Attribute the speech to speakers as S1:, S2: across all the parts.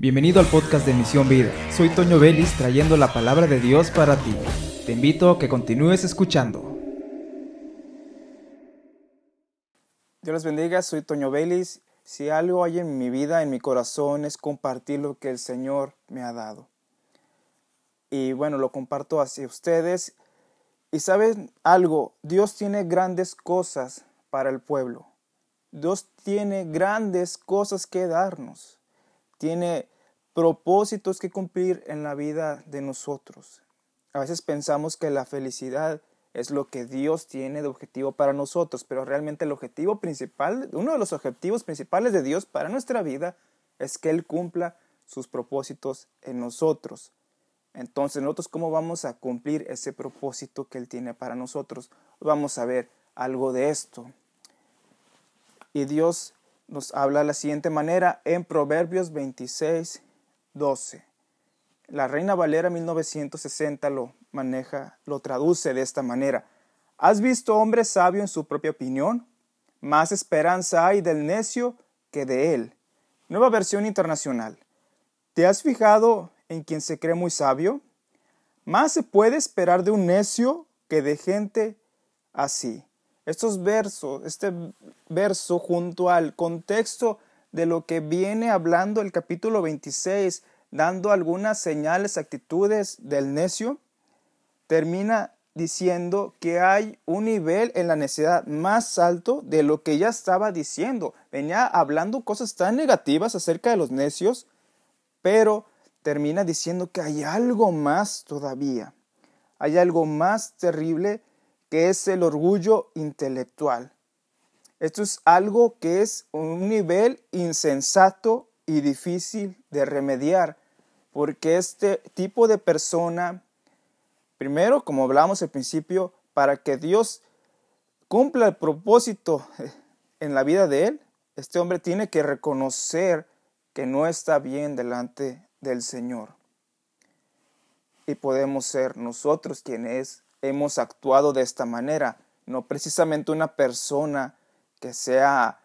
S1: Bienvenido al podcast de Misión Vida. Soy Toño Vélez trayendo la palabra de Dios para ti. Te invito a que continúes escuchando.
S2: Dios les bendiga, soy Toño Vélez. Si algo hay en mi vida, en mi corazón, es compartir lo que el Señor me ha dado. Y bueno, lo comparto hacia ustedes. Y saben algo, Dios tiene grandes cosas para el pueblo. Dios tiene grandes cosas que darnos. Tiene propósitos que cumplir en la vida de nosotros. A veces pensamos que la felicidad es lo que Dios tiene de objetivo para nosotros, pero realmente el objetivo principal, uno de los objetivos principales de Dios para nuestra vida es que Él cumpla sus propósitos en nosotros. Entonces, nosotros cómo vamos a cumplir ese propósito que Él tiene para nosotros. Vamos a ver algo de esto. Y Dios nos habla de la siguiente manera en Proverbios 26, 12. La Reina Valera 1960 lo maneja, lo traduce de esta manera. ¿Has visto hombre sabio en su propia opinión? Más esperanza hay del necio que de él. Nueva versión internacional. ¿Te has fijado en quien se cree muy sabio? Más se puede esperar de un necio que de gente así. Estos versos, este verso junto al contexto de lo que viene hablando el capítulo 26, dando algunas señales, actitudes del necio, termina diciendo que hay un nivel en la necesidad más alto de lo que ya estaba diciendo. Venía hablando cosas tan negativas acerca de los necios, pero termina diciendo que hay algo más todavía. Hay algo más terrible que es el orgullo intelectual. Esto es algo que es un nivel insensato y difícil de remediar, porque este tipo de persona, primero, como hablamos al principio, para que Dios cumpla el propósito en la vida de él, este hombre tiene que reconocer que no está bien delante del Señor. Y podemos ser nosotros quienes hemos actuado de esta manera, no precisamente una persona que sea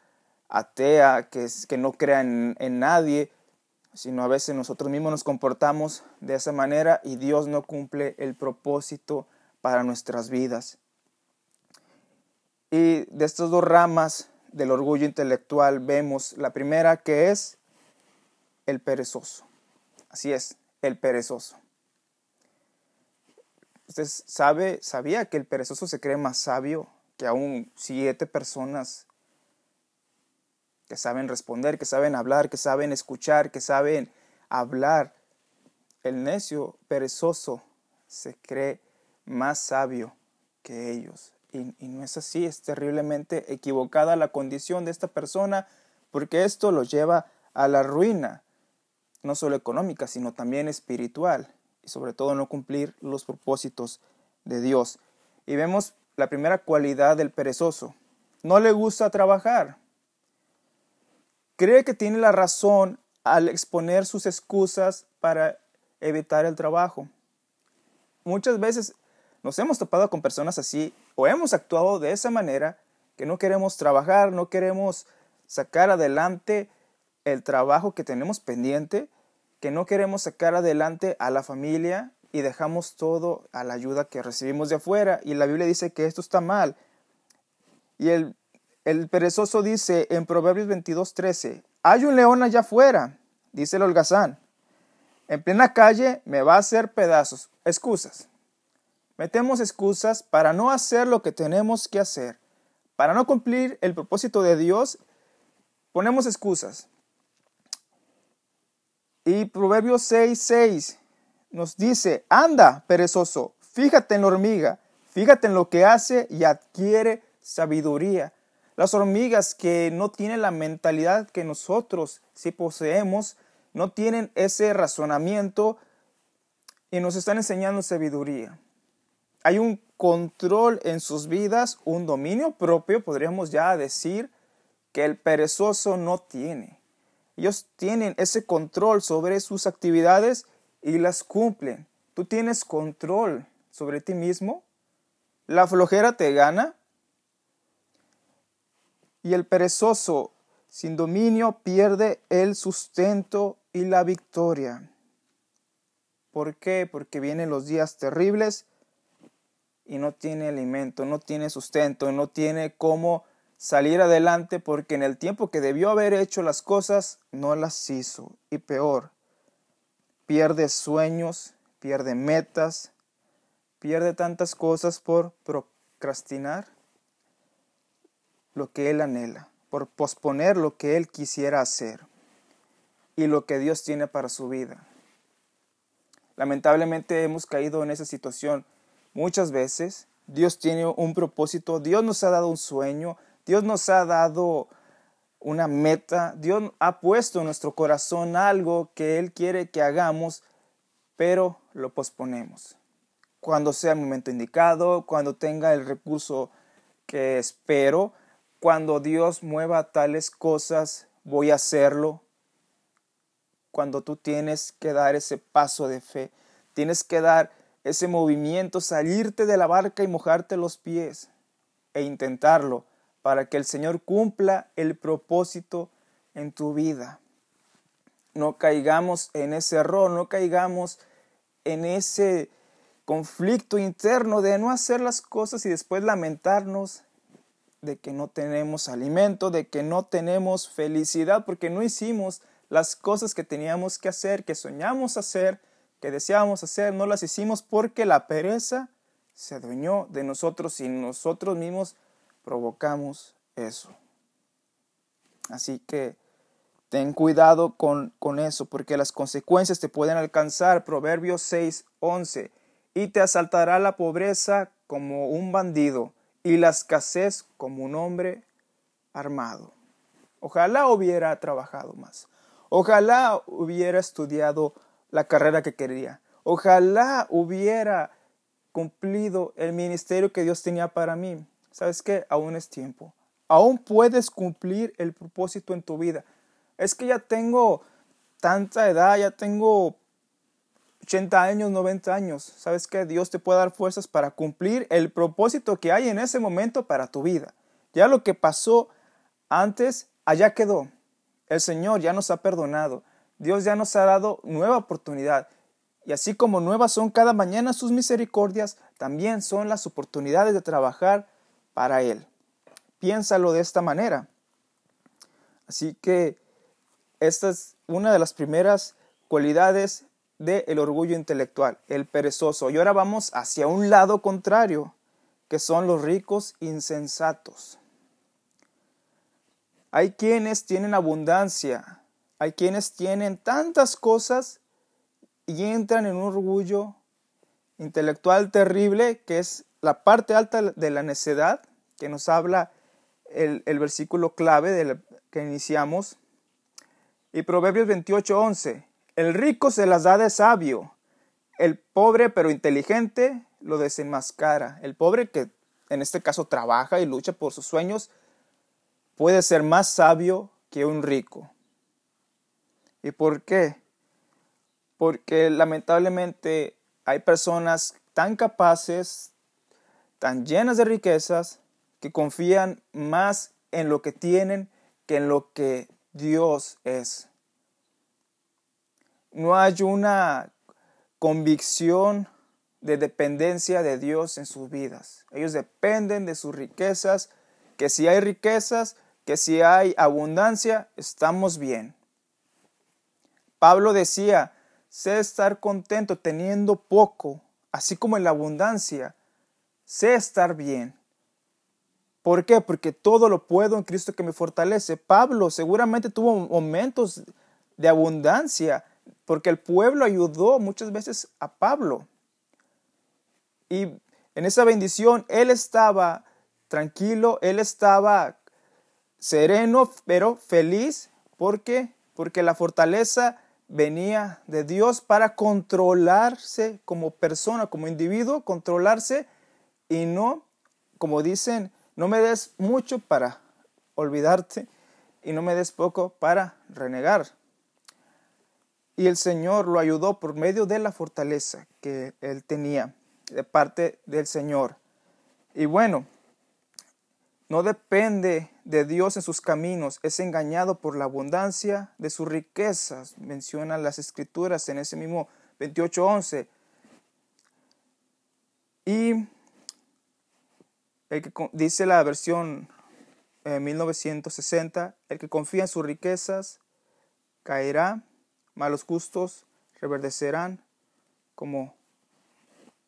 S2: atea, que, que no crea en, en nadie, sino a veces nosotros mismos nos comportamos de esa manera y Dios no cumple el propósito para nuestras vidas. Y de estas dos ramas del orgullo intelectual vemos la primera que es el perezoso. Así es, el perezoso. Usted sabe, sabía que el perezoso se cree más sabio que aún siete personas que saben responder, que saben hablar, que saben escuchar, que saben hablar. El necio perezoso se cree más sabio que ellos. Y, y, no es así, es terriblemente equivocada la condición de esta persona porque esto lo lleva a la ruina, no solo económica, sino también espiritual y sobre todo no cumplir los propósitos de Dios. Y vemos la primera cualidad del perezoso. No le gusta trabajar. Cree que tiene la razón al exponer sus excusas para evitar el trabajo. Muchas veces nos hemos topado con personas así o hemos actuado de esa manera que no queremos trabajar, no queremos sacar adelante el trabajo que tenemos pendiente que no queremos sacar adelante a la familia y dejamos todo a la ayuda que recibimos de afuera. Y la Biblia dice que esto está mal. Y el, el perezoso dice en Proverbios 22:13, hay un león allá afuera, dice el holgazán. En plena calle me va a hacer pedazos. Excusas. Metemos excusas para no hacer lo que tenemos que hacer. Para no cumplir el propósito de Dios, ponemos excusas. Y Proverbios 6, 6 nos dice, anda, perezoso, fíjate en la hormiga, fíjate en lo que hace y adquiere sabiduría. Las hormigas que no tienen la mentalidad que nosotros sí poseemos, no tienen ese razonamiento y nos están enseñando sabiduría. Hay un control en sus vidas, un dominio propio, podríamos ya decir, que el perezoso no tiene. Ellos tienen ese control sobre sus actividades y las cumplen. Tú tienes control sobre ti mismo. La flojera te gana. Y el perezoso sin dominio pierde el sustento y la victoria. ¿Por qué? Porque vienen los días terribles y no tiene alimento, no tiene sustento, no tiene cómo salir adelante porque en el tiempo que debió haber hecho las cosas no las hizo. Y peor, pierde sueños, pierde metas, pierde tantas cosas por procrastinar lo que él anhela, por posponer lo que él quisiera hacer y lo que Dios tiene para su vida. Lamentablemente hemos caído en esa situación muchas veces. Dios tiene un propósito, Dios nos ha dado un sueño, Dios nos ha dado una meta, Dios ha puesto en nuestro corazón algo que Él quiere que hagamos, pero lo posponemos. Cuando sea el momento indicado, cuando tenga el recurso que espero, cuando Dios mueva tales cosas, voy a hacerlo. Cuando tú tienes que dar ese paso de fe, tienes que dar ese movimiento, salirte de la barca y mojarte los pies e intentarlo para que el Señor cumpla el propósito en tu vida. No caigamos en ese error, no caigamos en ese conflicto interno de no hacer las cosas y después lamentarnos de que no tenemos alimento, de que no tenemos felicidad, porque no hicimos las cosas que teníamos que hacer, que soñamos hacer, que deseábamos hacer, no las hicimos porque la pereza se adueñó de nosotros y nosotros mismos provocamos eso. Así que ten cuidado con, con eso, porque las consecuencias te pueden alcanzar. Proverbios 6, 11. Y te asaltará la pobreza como un bandido y la escasez como un hombre armado. Ojalá hubiera trabajado más. Ojalá hubiera estudiado la carrera que quería. Ojalá hubiera cumplido el ministerio que Dios tenía para mí. ¿Sabes qué? Aún es tiempo. Aún puedes cumplir el propósito en tu vida. Es que ya tengo tanta edad, ya tengo 80 años, 90 años, sabes que Dios te puede dar fuerzas para cumplir el propósito que hay en ese momento para tu vida. Ya lo que pasó antes, allá quedó. El Señor ya nos ha perdonado. Dios ya nos ha dado nueva oportunidad. Y así como nuevas son cada mañana sus misericordias, también son las oportunidades de trabajar para Él. Piénsalo de esta manera. Así que esta es una de las primeras cualidades del orgullo intelectual, el perezoso. Y ahora vamos hacia un lado contrario, que son los ricos insensatos. Hay quienes tienen abundancia, hay quienes tienen tantas cosas y entran en un orgullo intelectual terrible, que es la parte alta de la necedad, que nos habla el, versículo clave del que iniciamos. Y Proverbios 28, 11. El rico se las da de sabio, el pobre pero inteligente lo desenmascara. El pobre que en este caso trabaja y lucha por sus sueños puede ser más sabio que un rico. ¿Y por qué? Porque lamentablemente hay personas tan capaces, tan llenas de riquezas, que confían más en lo que tienen que en lo que Dios es no hay una convicción de dependencia de Dios en sus vidas. Ellos dependen de sus riquezas, que si hay riquezas, que si hay abundancia, estamos bien. Pablo decía, sé estar contento teniendo poco, así como en la abundancia, sé estar bien. ¿Por qué? Porque todo lo puedo en Cristo que me fortalece. Pablo seguramente tuvo momentos de abundancia, porque el pueblo ayudó muchas veces a Pablo. Y en esa bendición él estaba tranquilo, él estaba sereno, pero feliz. ¿Por qué? Porque la fortaleza venía de Dios para controlarse como persona, como individuo, controlarse y no, como dicen, no me des mucho para olvidarte y no me des poco para renegar. Y el Señor lo ayudó por medio de la fortaleza que él tenía de parte del Señor. Y bueno, no depende de Dios en sus caminos es engañado por la abundancia de sus riquezas. Mencionan las escrituras en ese mismo 28.11. Y el que dice la versión 1960, eh, el que confía en sus riquezas caerá, malos gustos reverdecerán como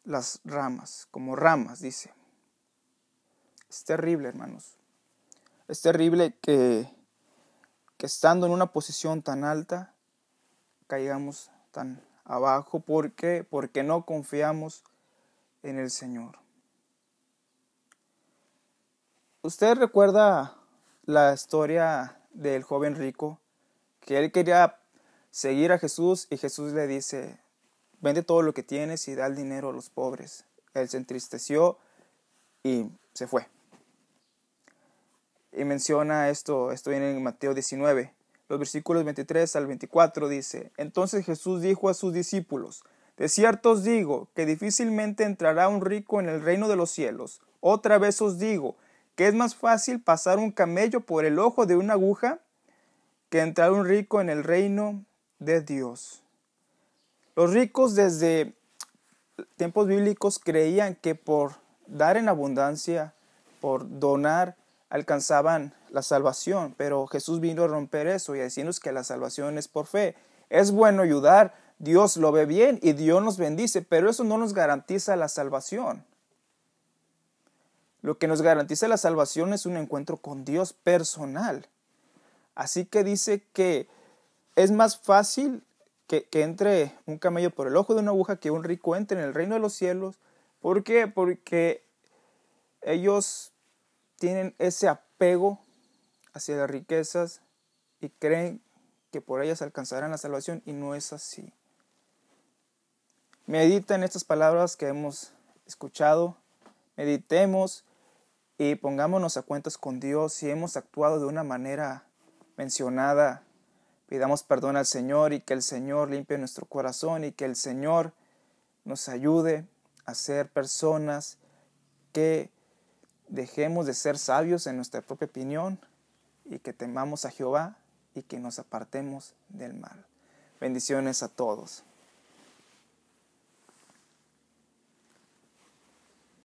S2: las ramas, como ramas, dice. Es terrible, hermanos. Es terrible que, que estando en una posición tan alta, caigamos tan abajo. ¿Por qué? Porque no confiamos en el Señor. ¿Usted recuerda la historia del joven rico? Que él quería seguir a Jesús y Jesús le dice, vende todo lo que tienes y da el dinero a los pobres. Él se entristeció y se fue. Y menciona esto, esto viene en Mateo 19, los versículos 23 al 24 dice, entonces Jesús dijo a sus discípulos, de cierto os digo que difícilmente entrará un rico en el reino de los cielos. Otra vez os digo, que es más fácil pasar un camello por el ojo de una aguja que entrar un rico en el reino de Dios. Los ricos desde tiempos bíblicos creían que por dar en abundancia, por donar, alcanzaban la salvación, pero Jesús vino a romper eso y a decirnos que la salvación es por fe. Es bueno ayudar, Dios lo ve bien y Dios nos bendice, pero eso no nos garantiza la salvación. Lo que nos garantiza la salvación es un encuentro con Dios personal. Así que dice que es más fácil que, entre un camello por el ojo de una aguja que un rico entre en el reino de los cielos. ¿Por qué? Porque ellos tienen ese apego hacia las riquezas y creen que por ellas alcanzarán la salvación y no es así. Medita en estas palabras que hemos escuchado, meditemos y pongámonos a cuentas con Dios si hemos actuado de una manera mencionada. Pidamos perdón al Señor y que el Señor limpie nuestro corazón y que el Señor nos ayude a ser personas que dejemos de ser sabios en nuestra propia opinión y que temamos a Jehová y que nos apartemos del mal. Bendiciones a todos.